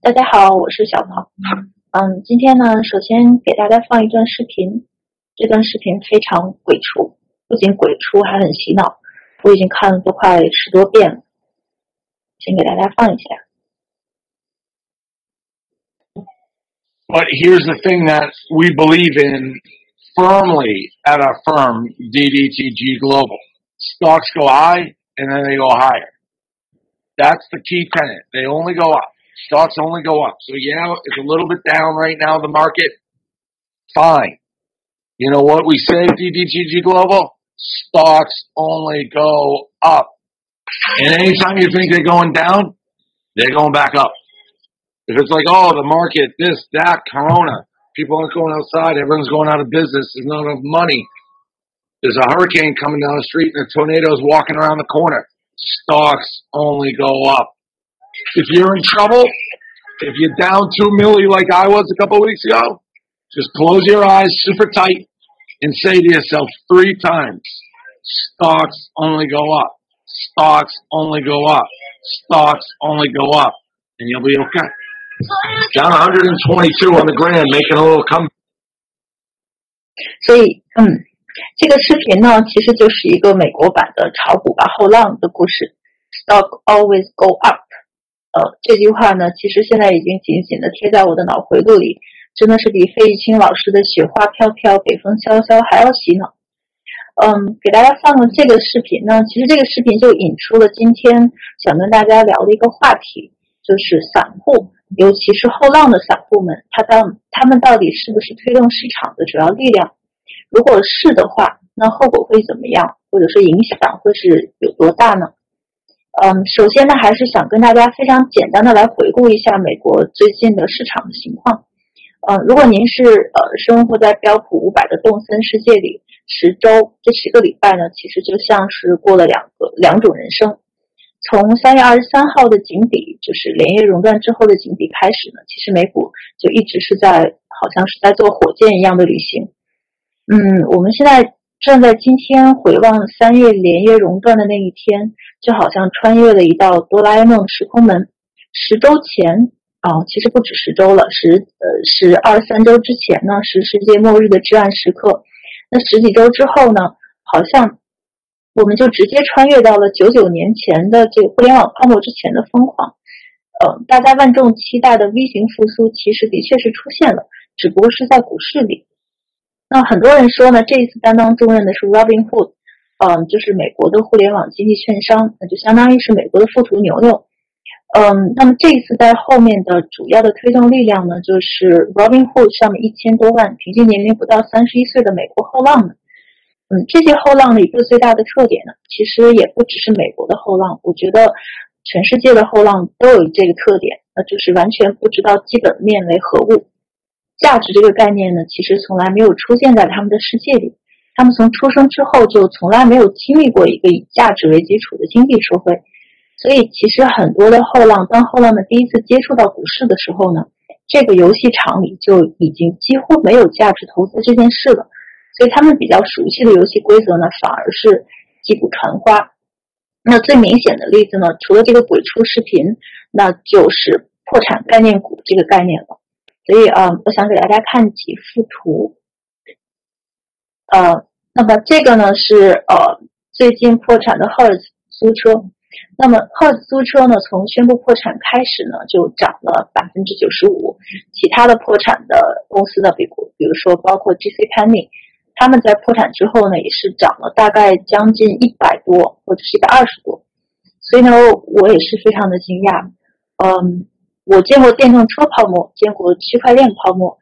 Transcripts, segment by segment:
大家好，我是小跑。嗯，今天呢，首先给大家放一段视频，这段视频非常鬼畜，不仅鬼畜，还很洗脑。我已经看了都快十多遍了，先给大家放一下。 But here's the thing that we believe in firmly at our firm, DDTG Global. Stocks go high and then they go higher. That's the key tenet. They only go up. Stocks only go up. So yeah, it's a little bit down right now, the market. Fine. You know what we say, DDTG Global? Stocks only go up. And anytime you think they're going down, they're going back up. If it's like, oh, the market, this, that, Corona, people aren't going outside, everyone's going out of business, there's not enough money. There's a hurricane coming down the street and a tornado's walking around the corner. Stocks only go up. If you're in trouble, if you're down two milli like I was a couple of weeks ago, just close your eyes super tight and say to yourself three times, stocks only go up. Stocks only go up. Stocks only go up. And you'll be okay. Down 122 on the grand, making a little come. 所以，嗯，这个视频呢，其实就是一个美国版的炒股吧后浪的故事，Stock always go up。 呃，这句话呢，其实现在已经紧紧的贴在我的脑回路里，真的是比费玉清老师的“雪花飘飘，北风萧萧”还要洗脑。嗯，给大家放的这个视频呢，其实这个视频就引出了今天想跟大家聊的一个话题，就是散户，尤其是后浪的散户们，他到他们到底是不是推动市场的主要力量？如果是的话，那后果会怎么样？或者说影响会是有多大呢？嗯，首先呢，还是想跟大家非常简单的来回顾一下美国最近的市场的情况。嗯，如果您是呃生活在标普五百的动森世界里，十周这十个礼拜呢，其实就像是过了两个两种人生。从三月二十三号的井底，就是连夜熔断之后的井底开始呢，其实美股就一直是在好像是在坐火箭一样的旅行。嗯，我们现在站在今天回望三月连夜熔断的那一天，就好像穿越了一道哆啦 A 梦时空门。十周前啊，其实不止十周了，十呃是二三周之前呢，是世界末日的至暗时刻。那十几周之后呢，好像我们就直接穿越到了九九年前的这个互联网泡沫之前的疯狂。呃，大家万众期待的 V 型复苏，其实的确是出现了，只不过是在股市里。那很多人说呢，这一次担当重任的是 Robinhood，嗯，就是美国的互联网经济券商，那就相当于是美国的富途牛牛。嗯，那么这一次在后面的主要的推动力量呢，就是 Robinhood 上面一千多万，平均年龄不到三十一岁的美国后浪们。嗯，这些后浪的一个最大的特点呢，其实也不只是美国的后浪，我觉得全世界的后浪都有这个特点，那就是完全不知道基本面为何物。价值这个概念呢，其实从来没有出现在他们的世界里。他们从出生之后就从来没有经历过一个以价值为基础的经济社会，所以其实很多的后浪，当后浪们第一次接触到股市的时候呢，这个游戏场里就已经几乎没有价值投资这件事了。所以他们比较熟悉的游戏规则呢，反而是击鼓传花。那最明显的例子呢，除了这个鬼畜视频，那就是破产概念股这个概念了。所以啊、我想给大家看几幅图。呃，那么这个呢是呃最近破产的 Hertz 租车。那么 Hertz 租车呢，从宣布破产开始呢，就涨了百分之九十五。其他的破产的公司呢，比如比如说包括 GC Penny，他们在破产之后呢，也是涨了大概将近一百多或者是一百二十多。所以呢，我也是非常的惊讶。嗯，我见过电动车泡沫，见过区块链泡沫，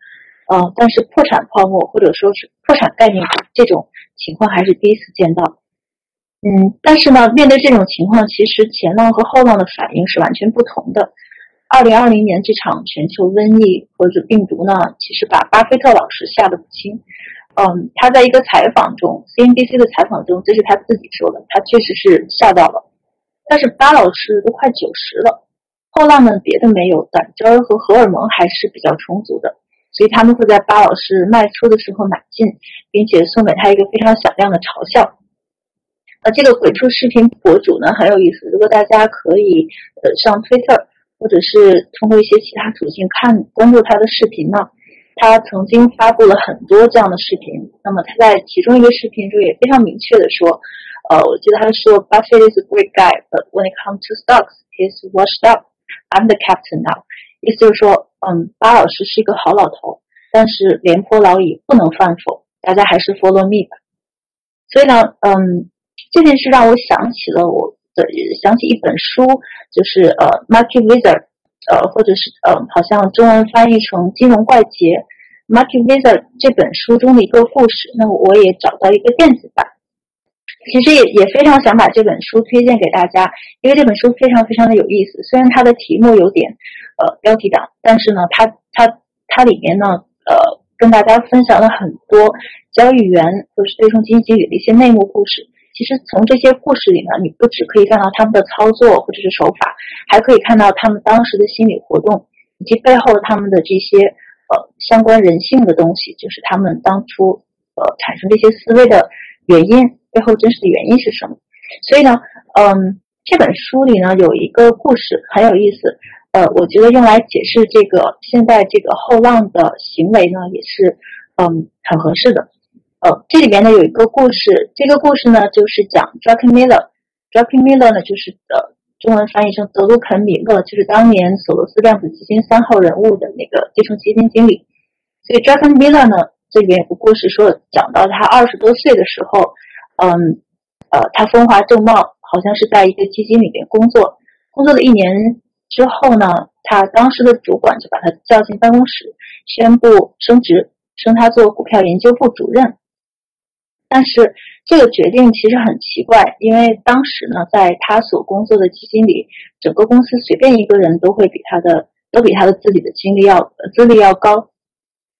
呃，但是破产泡沫或者说是破产概念这种情况还是第一次见到。嗯，但是呢，面对这种情况，其实前浪和后浪的反应是完全不同的。二零二零年这场全球瘟疫或者病毒呢，其实把巴菲特老师吓得不轻。嗯，他在一个采访中，CNBC 的采访中，这是他自己说的，他确实是吓到了。但是巴老师都快九十了，后浪们别的没有，胆汁和荷尔蒙还是比较充足的，所以他们会在巴老师卖出的时候买进，并且送给他一个非常响亮的嘲笑。那这个鬼畜视频博主呢很有意思，如果大家可以呃上 Twitter 或者是通过一些其他途径看关注他的视频呢，他曾经发布了很多这样的视频。那么他在其中一个视频中也非常明确的说，呃，我记得他说，buffet is a great guy, but when it comes to stocks, he's washed up. I'm the captain now. 意思就是说，嗯，巴老师是一个好老头，但是廉颇老矣，不能犯否，大家还是 follow me 吧。所以呢，嗯，这件事让我想起了我的。想起一本书，就是呃，Market Wizard，呃，或者是呃，好像中文翻译成《金融怪杰》，Market Wizard 这本书中的一个故事。那我也找到一个电子版，其实也也非常想把这本书推荐给大家，因为这本书非常非常的有意思。虽然它的题目有点呃标题党，但是呢，它它它里面呢，呃，跟大家分享了很多交易员或是对冲基金经理的一些内幕故事。其实从这些故事里呢，你不只可以看到他们的操作或者是手法，还可以看到他们当时的心理活动，以及背后他们的这些呃相关人性的东西，就是他们当初呃产生这些思维的原因，背后真实的原因是什么？所以呢，嗯，这本书里呢有一个故事很有意思，呃，我觉得用来解释这个现在这个后浪的行为呢，也是嗯很合适的。呃，这里面呢有一个故事，这个故事呢就是讲 Druckenmiller。Druckenmiller 呢就是呃中文翻译成德鲁肯米勒，就是当年索罗斯量子基金三号人物的那个对冲基金经理。所以 Druckenmiller 呢这里面有个故事说，讲到他二十多岁的时候，嗯呃他风华正茂，好像是在一个基金里面工作，工作了一年之后呢，他当时的主管就把他叫进办公室，宣布升职，升他做股票研究部主任。但是这个决定其实很奇怪，因为当时呢，在他所工作的基金里，整个公司随便一个人都会比他的都比他的自己的经历要资历要高。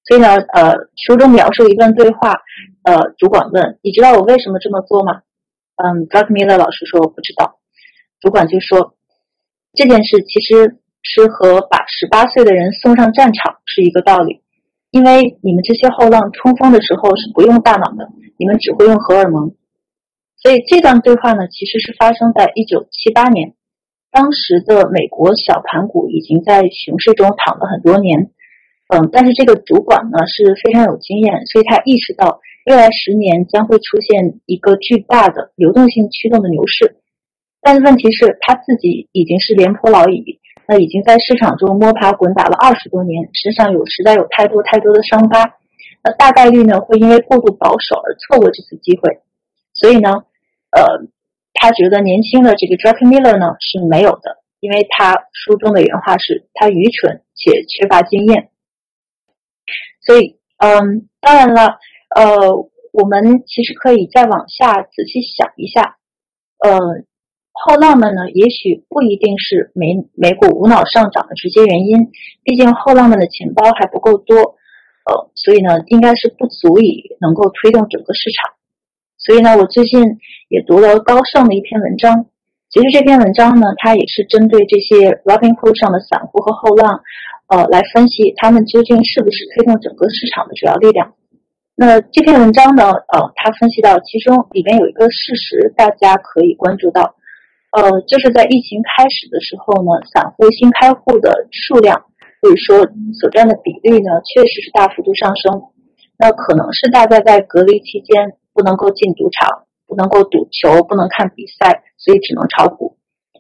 所以呢，呃，书中描述一段对话，呃，主管问：“你知道我为什么这么做吗？”嗯 d r u c k Miller 老师说：“我不知道。”主管就说：“这件事其实是和把十八岁的人送上战场是一个道理，因为你们这些后浪冲锋的时候是不用大脑的。”你们只会用荷尔蒙，所以这段对话呢，其实是发生在一九七八年。当时的美国小盘股已经在熊市中躺了很多年，嗯，但是这个主管呢是非常有经验，所以他意识到未来十年将会出现一个巨大的流动性驱动的牛市。但是问题是，他自己已经是廉颇老矣，那已经在市场中摸爬滚打了二十多年，身上有实在有太多太多的伤疤。那大概率呢会因为过度保守而错过这次机会，所以呢，呃，他觉得年轻的这个 Druckenmiller 呢是没有的，因为他书中的原话是他愚蠢且缺乏经验。所以，嗯，当然了，呃，我们其实可以再往下仔细想一下，呃，后浪们呢也许不一定是美美股无脑上涨的直接原因，毕竟后浪们的钱包还不够多。呃，所以呢，应该是不足以能够推动整个市场。所以呢，我最近也读了高盛的一篇文章。其实这篇文章呢，它也是针对这些 Robinhood 上的散户和后浪，呃，来分析他们究竟是不是推动整个市场的主要力量。那这篇文章呢，呃，它分析到其中里面有一个事实，大家可以关注到，呃，就是在疫情开始的时候呢，散户新开户的数量。或者说所占的比例呢，确实是大幅度上升。那可能是大家在隔离期间不能够进赌场，不能够赌球，不能看比赛，所以只能炒股。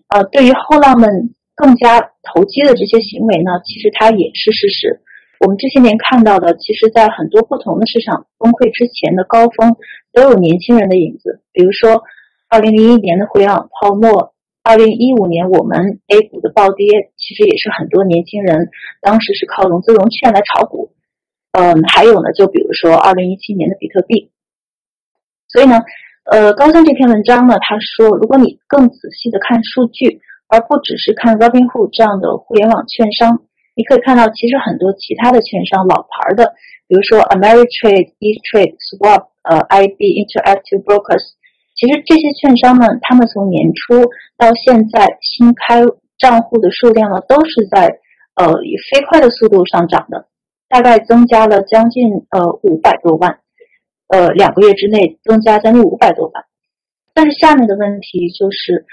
呃，对于后浪们更加投机的这些行为呢，其实它也是事实。我们这些年看到的，其实在很多不同的市场崩溃之前的高峰，都有年轻人的影子。比如说，二零零一年的互联网泡沫。二零一五年，我们 A 股的暴跌，其实也是很多年轻人当时是靠融资融券来炒股。嗯，还有呢，就比如说二零一七年的比特币。所以呢，呃，高三这篇文章呢，他说，如果你更仔细的看数据，而不只是看 Robinhood 这样的互联网券商，你可以看到，其实很多其他的券商，老牌的，比如说 Ameritrade、Etrade、Swap、呃，IB Interactive Brokers。其实这些券商呢，他们从年初到现在新开账户的数量呢，都是在呃以飞快的速度上涨的，大概增加了将近呃五百多万，呃两个月之内增加将近五百多万。但是下面的问题就是，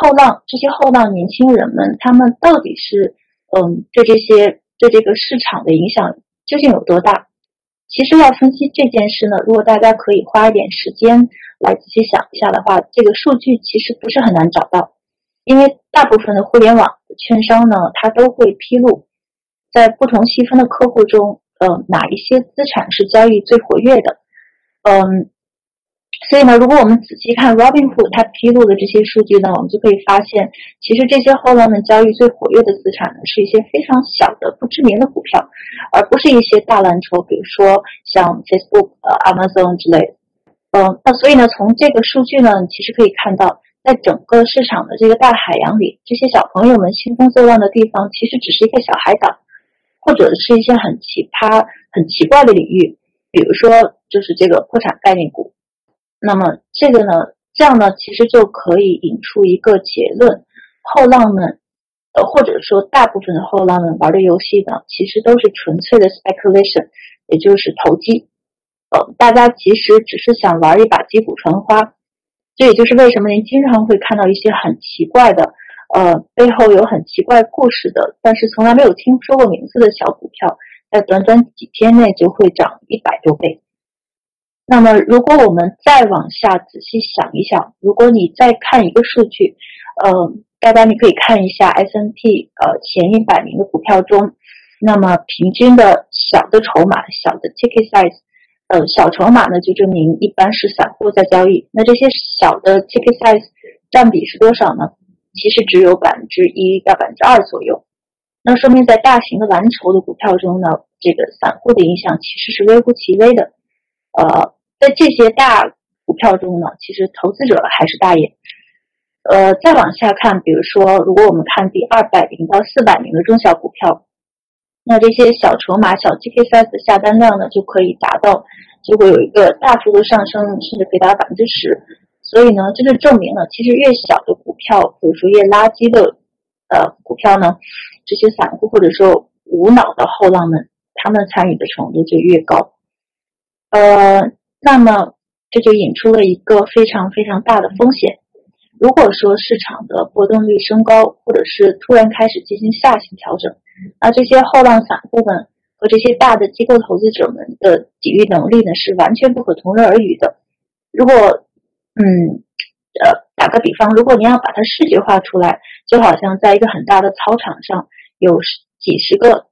后浪这些后浪年轻人们，他们到底是嗯对这些对这个市场的影响究竟有多大？其实要分析这件事呢，如果大家可以花一点时间来仔细想一下的话，这个数据其实不是很难找到，因为大部分的互联网券商呢，它都会披露在不同细分的客户中，呃，哪一些资产是交易最活跃的，嗯。所以呢，如果我们仔细看 Robinhood 它披露的这些数据呢，我们就可以发现，其实这些后浪们交易最活跃的资产呢，是一些非常小的不知名的股票，而不是一些大蓝筹，比如说像 Facebook、呃 Amazon 之类的。嗯，那所以呢，从这个数据呢，其实可以看到，在整个市场的这个大海洋里，这些小朋友们兴风作浪的地方，其实只是一个小海岛，或者是一些很奇葩、很奇怪的领域，比如说就是这个破产概念股。那么这个呢，这样呢，其实就可以引出一个结论：后浪们，呃，或者说大部分的后浪们玩的游戏呢，其实都是纯粹的 speculation，也就是投机。呃，大家其实只是想玩一把击鼓传花。这也就是为什么您经常会看到一些很奇怪的，呃，背后有很奇怪故事的，但是从来没有听说过名字的小股票，在短短几天内就会涨一百多倍。那么，如果我们再往下仔细想一想，如果你再看一个数据，呃，大家你可以看一下 S N P 呃前一百名的股票中，那么平均的小的筹码、小的 ticket size，呃，小筹码呢就证明一般是散户在交易。那这些小的 ticket size 占比是多少呢？其实只有百分之一到百分之二左右。那说明在大型的蓝筹的股票中呢，这个散户的影响其实是微乎其微的。呃，在这些大股票中呢，其实投资者还是大爷。呃，再往下看，比如说，如果我们看第二百名到四百名的中小股票，那这些小筹码、小 GK size 的下单量呢，就可以达到，就会有一个大幅度上升，甚至可以达到百分之十。所以呢，这就证明了，其实越小的股票，比如说越垃圾的呃股票呢，这些散户或者说无脑的后浪们，他们参与的程度就越高。呃，那么这就引出了一个非常非常大的风险。如果说市场的波动率升高，或者是突然开始进行下行调整，那这些后浪散户们和这些大的机构投资者们的抵御能力呢，是完全不可同日而语的。如果，嗯，呃，打个比方，如果你要把它视觉化出来，就好像在一个很大的操场上，有几十个，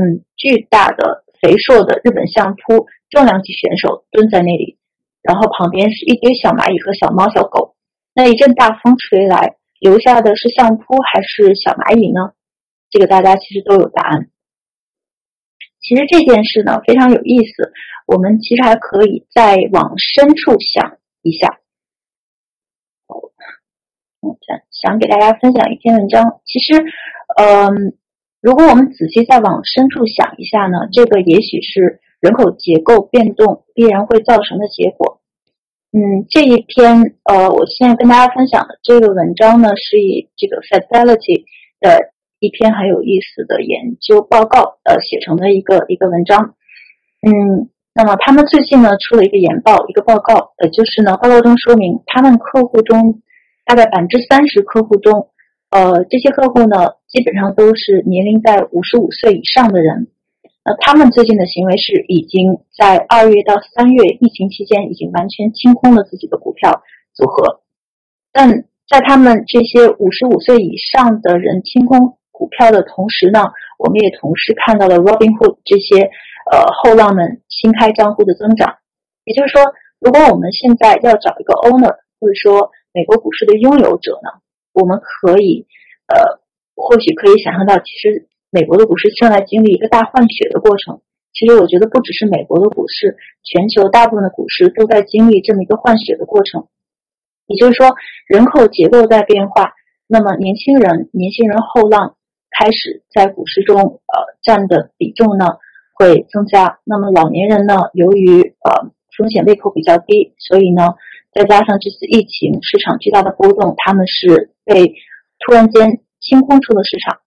嗯，巨大的肥硕的日本相扑。重量级选手蹲在那里，然后旁边是一堆小蚂蚁和小猫、小狗。那一阵大风吹来，留下的是相扑还是小蚂蚁呢？这个大家其实都有答案。其实这件事呢非常有意思，我们其实还可以再往深处想一下。嗯，想给大家分享一篇文章。其实，嗯，如果我们仔细再往深处想一下呢，这个也许是。人口结构变动必然会造成的结果。嗯，这一篇呃，我现在跟大家分享的这个文章呢，是以这个 Fidelity 的一篇很有意思的研究报告呃写成的一个一个文章。嗯，那么他们最近呢出了一个研报，一个报告，呃，就是呢报告中说明，他们客户中大概百分之三十客户中，呃，这些客户呢基本上都是年龄在五十五岁以上的人。他们最近的行为是，已经在二月到三月疫情期间，已经完全清空了自己的股票组合。但在他们这些五十五岁以上的人清空股票的同时呢，我们也同时看到了 Robinhood 这些呃后浪们新开账户的增长。也就是说，如果我们现在要找一个 owner，或者说美国股市的拥有者呢，我们可以呃，或许可以想象到，其实。美国的股市正在经历一个大换血的过程。其实，我觉得不只是美国的股市，全球大部分的股市都在经历这么一个换血的过程。也就是说，人口结构在变化，那么年轻人、年轻人后浪开始在股市中呃占的比重呢会增加。那么老年人呢，由于呃风险胃口比较低，所以呢，再加上这次疫情市场巨大的波动，他们是被突然间清空出了市场。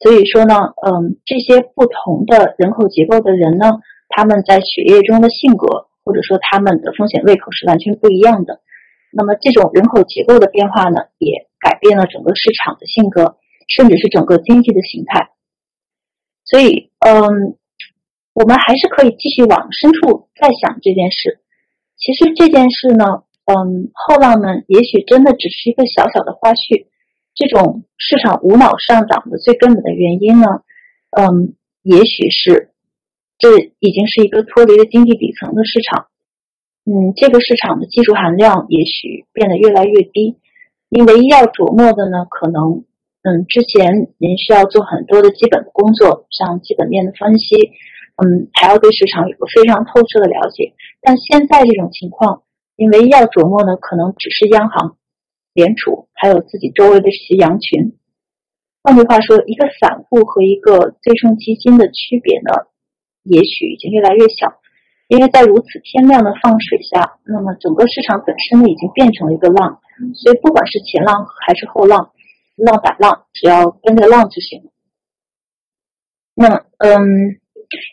所以说呢，嗯，这些不同的人口结构的人呢，他们在血液中的性格，或者说他们的风险胃口是完全不一样的。那么这种人口结构的变化呢，也改变了整个市场的性格，甚至是整个经济的形态。所以，嗯，我们还是可以继续往深处再想这件事。其实这件事呢，嗯，后浪们也许真的只是一个小小的花絮。这种市场无脑上涨的最根本的原因呢，嗯，也许是这已经是一个脱离了经济底层的市场。嗯，这个市场的技术含量也许变得越来越低。你唯一要琢磨的呢，可能，嗯，之前您需要做很多的基本的工作，像基本面的分析，嗯，还要对市场有个非常透彻的了解。但现在这种情况，你唯一要琢磨的，可能只是央行、联储，还有自己周围的这些羊群。换句话说，一个散户和一个对冲基金的区别呢，也许已经越来越小。因为在如此天量的放水下，那么整个市场本身呢已经变成了一个浪，所以不管是前浪还是后浪，浪打浪，只要跟着浪就行。那嗯，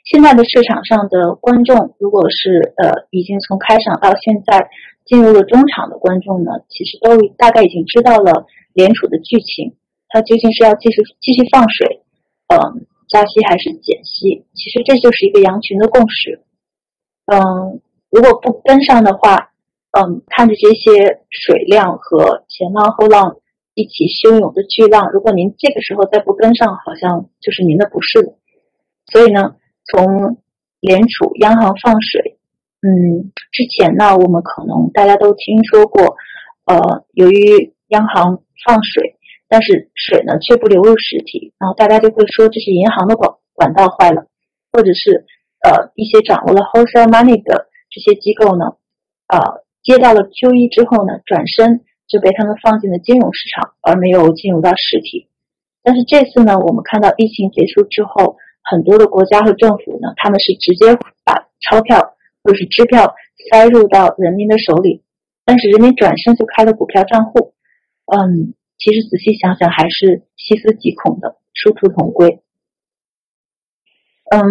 现在的市场上的观众，如果是呃已经从开场到现在进入了中场的观众呢，其实都大概已经知道了联储的剧情，它究竟是要继续继续放水，嗯，加息还是减息？其实这就是一个羊群的共识。嗯，如果不跟上的话，嗯，看着这些水量和前浪后浪一起汹涌的巨浪，如果您这个时候再不跟上，好像就是您的不是了。所以呢，从联储央行放水，嗯，之前呢，我们可能大家都听说过，呃，由于央行放水，但是水呢却不流入实体，然后大家就会说这是银行的管管道坏了，或者是。呃，一些掌握了 wholesale money 的这些机构呢，呃，接到了 QE 之后呢，转身就被他们放进了金融市场，而没有进入到实体。但是这次呢，我们看到疫情结束之后，很多的国家和政府呢，他们是直接把钞票或是支票塞入到人民的手里，但是人民转身就开了股票账户。嗯，其实仔细想想，还是细思极恐的，殊途同归。嗯，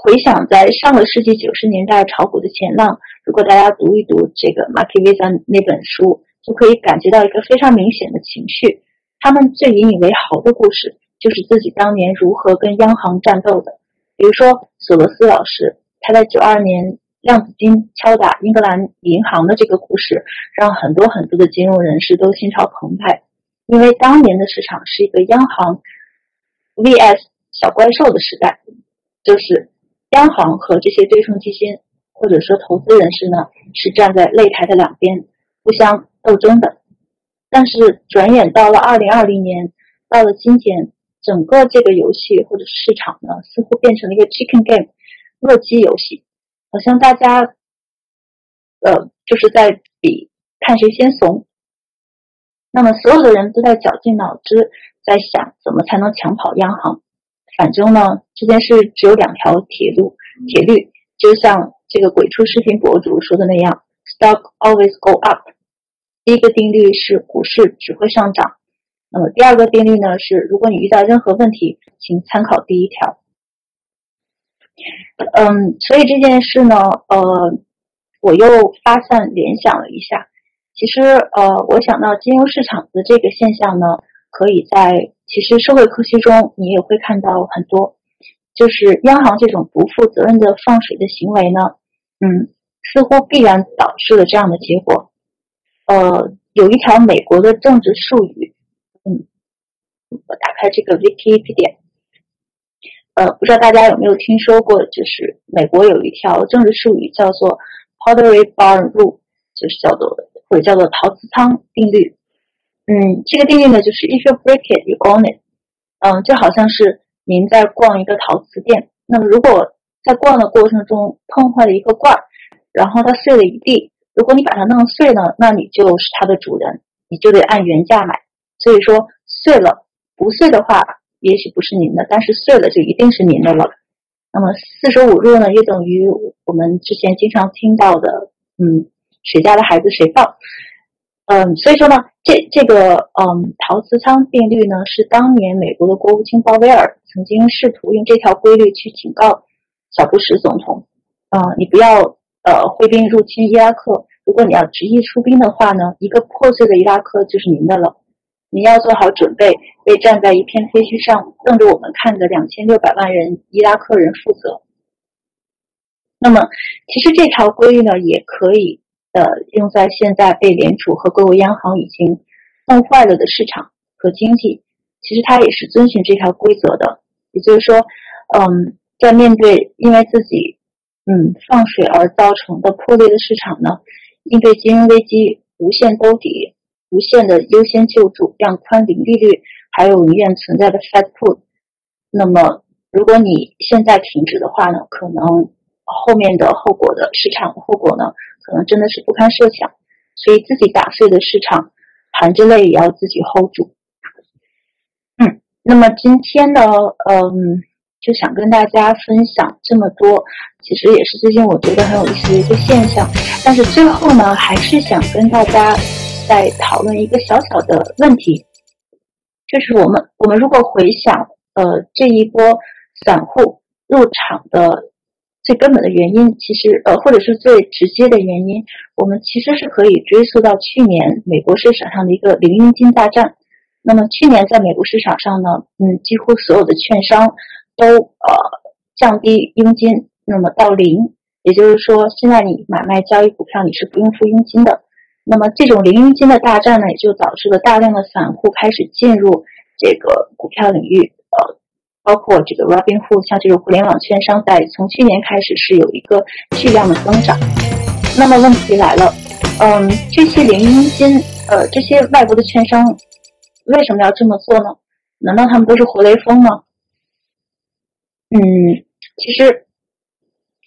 回想在上个世纪九十年代炒股的前浪，如果大家读一读这个 Marky v i s a 那本书，就可以感觉到一个非常明显的情绪。他们最引以为豪的故事，就是自己当年如何跟央行战斗的。比如说索罗斯老师，他在九二年量子金敲打英格兰银行的这个故事，让很多很多的金融人士都心潮澎湃，因为当年的市场是一个央行 vs 小怪兽的时代。就是央行和这些对冲基金或者说投资人士呢，是站在擂台的两边互相斗争的。但是转眼到了二零二零年，到了今天，整个这个游戏或者市场呢，似乎变成了一个 chicken game，饿鸡游戏，好像大家呃就是在比看谁先怂。那么所有的人都在绞尽脑汁，在想怎么才能抢跑央行。反正呢，这件事只有两条铁路，铁律就像这个鬼畜视频博主说的那样，stock always go up。第一个定律是股市只会上涨，那么第二个定律呢是，如果你遇到任何问题，请参考第一条。嗯，所以这件事呢，呃，我又发散联想了一下，其实呃，我想到金融市场的这个现象呢，可以在。其实社会科学中，你也会看到很多，就是央行这种不负责任的放水的行为呢，嗯，似乎必然导致了这样的结果。呃，有一条美国的政治术语，嗯，我打开这个 Wikipedia，呃，不知道大家有没有听说过，就是美国有一条政治术语叫做 Pottery Barn Rule，就是叫做或者叫做陶瓷仓定律。嗯，这个定律呢，就是 if you break it, you own it。嗯，就好像是您在逛一个陶瓷店，那么如果在逛的过程中碰坏了一个罐儿，然后它碎了一地，如果你把它弄碎了，那你就是它的主人，你就得按原价买。所以说碎了不碎的话，也许不是您的，但是碎了就一定是您的了。那么四舍五入呢，又等于我们之前经常听到的，嗯，谁家的孩子谁抱。嗯，所以说呢，这这个嗯陶瓷仓定律呢，是当年美国的国务卿鲍威尔曾经试图用这条规律去警告小布什总统，啊，你不要呃挥兵入侵伊拉克，如果你要执意出兵的话呢，一个破碎的伊拉克就是您的了，你要做好准备，为站在一片废墟上瞪着我们看的两千六百万人伊拉克人负责。那么，其实这条规律呢，也可以呃用在现在被联储和各国央行已经弄坏了的市场和经济。其实它也是遵循这条规则的，也就是说，嗯，在面对因为自己嗯放水而造成的破裂的市场呢，应对金融危机无限兜底、无限的优先救助、量宽零利率，还有永远存在的 Fed put。那么，如果你现在停止的话呢，可能后面的后果的市场后果呢，可能真的是不堪设想。所以自己打碎的市场，含着泪也要自己 hold 住。嗯那么今天呢，嗯，就想跟大家分享这么多，其实也是最近我觉得很有意思的一个现象。但是最后呢，还是想跟大家在讨论一个小小的问题，就是我们我们如果回想，呃，这一波散户入场的最根本的原因，其实呃，或者是最直接的原因，我们其实是可以追溯到去年美国市场上的一个零佣金大战。那么去年在美国市场上呢，嗯，几乎所有的券商都呃降低佣金，那么到零，也就是说现在你买卖交易股票你是不用付佣金的。那么这种零佣金的大战呢，也就导致了大量的散户开始进入这个股票领域，呃，包括这个 Robinhood，像这种互联网券商，在从去年开始是有一个巨量的增长。那么问题来了，嗯，这些零佣金，呃，这些外国的券商。为什么要这么做呢？难道他们都是活雷锋吗？嗯，其实，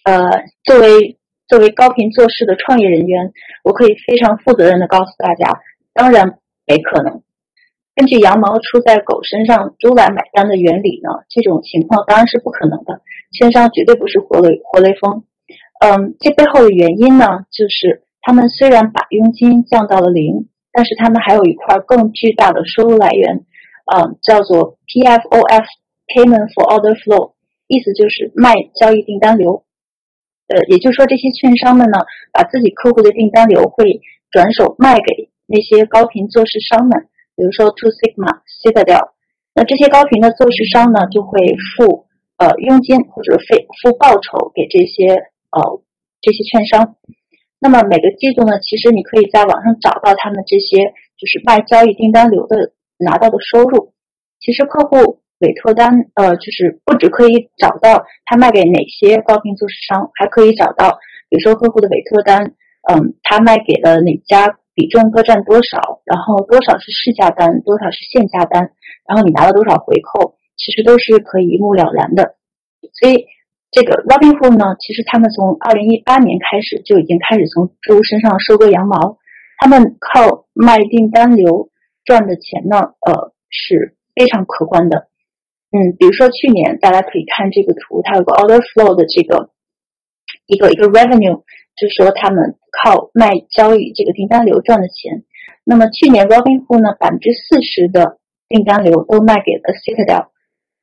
呃，作为作为高频做事的创业人员，我可以非常负责任的告诉大家，当然没可能。根据羊毛出在狗身上，猪来买单的原理呢，这种情况当然是不可能的。券商绝对不是活雷活雷锋。嗯，这背后的原因呢，就是他们虽然把佣金降到了零。但是他们还有一块更巨大的收入来源，嗯，叫做 PFOF（Payment for Order Flow），意思就是卖交易订单流。呃，也就是说，这些券商们呢，把自己客户的订单流会转手卖给那些高频做市商们，比如说 Two Sigma、Citadel。那这些高频的做市商呢，就会付呃佣金或者费付报酬给这些呃这些券商。那么每个季度呢，其实你可以在网上找到他们这些就是卖交易订单流的拿到的收入。其实客户委托单，呃，就是不只可以找到他卖给哪些高频做市商，还可以找到，比如说客户的委托单，嗯，他卖给了哪家，比重各占多少，然后多少是市价单，多少是现价单，然后你拿了多少回扣，其实都是可以一目了然的。所以。这个 Robinhood 呢，其实他们从二零一八年开始就已经开始从猪身上收割羊毛，他们靠卖订单流赚的钱呢，呃是非常可观的。嗯，比如说去年大家可以看这个图，它有个 Order Flow 的这个一个一个 Revenue，就是说他们靠卖交易这个订单流赚的钱。那么去年 Robinhood 呢，百分之四十的订单流都卖给了 Citadel。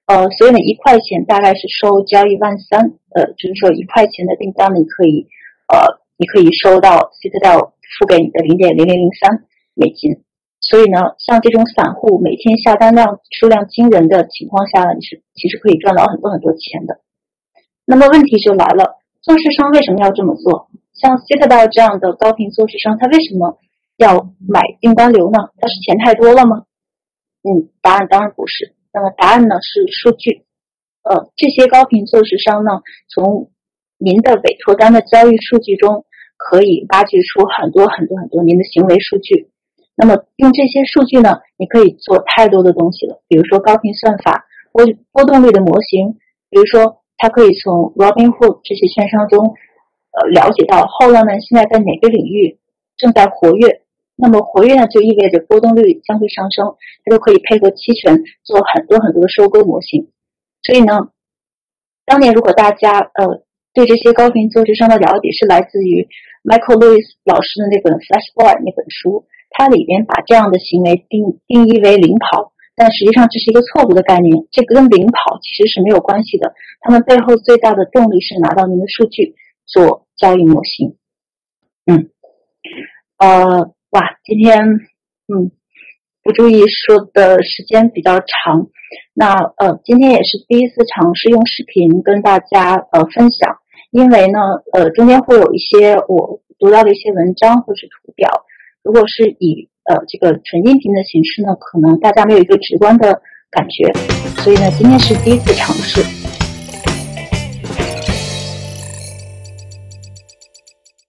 呃，所以呢，一块钱大概是收交易万三，呃，就是说一块钱的订单，你可以，呃，你可以收到 Citadel 付给你的零点零零零三美金。所以呢，像这种散户每天下单量数量惊人的情况下呢，你是其实可以赚到很多很多钱的。那么问题就来了，做市商为什么要这么做？像 Citadel 这样的高频做市商，他为什么要买订单流呢？他是钱太多了吗？嗯，答案当然不是。那么答案呢是数据，呃，这些高频做市商呢，从您的委托单的交易数据中，可以挖掘出很多很多很多您的行为数据。那么用这些数据呢，你可以做太多的东西了，比如说高频算法、波波动率的模型，比如说它可以从 Robinhood 这些券商中，呃，了解到后浪呢现在在哪个领域正在活跃。那么活跃呢，就意味着波动率将会上升，它就可以配合期权做很多很多的收割模型。所以呢，当年如果大家呃对这些高频做市商的了解是来自于 Michael Lewis 老师的那本 Flash Boy 那本书，它里边把这样的行为定定义为领跑，但实际上这是一个错误的概念，这跟领跑其实是没有关系的。他们背后最大的动力是拿到您的数据做交易模型。嗯，呃。哇，今天，嗯，不注意说的时间比较长。那呃，今天也是第一次尝试用视频跟大家呃分享，因为呢呃中间会有一些我读到的一些文章或是图表，如果是以呃这个纯音频的形式呢，可能大家没有一个直观的感觉，所以呢今天是第一次尝试。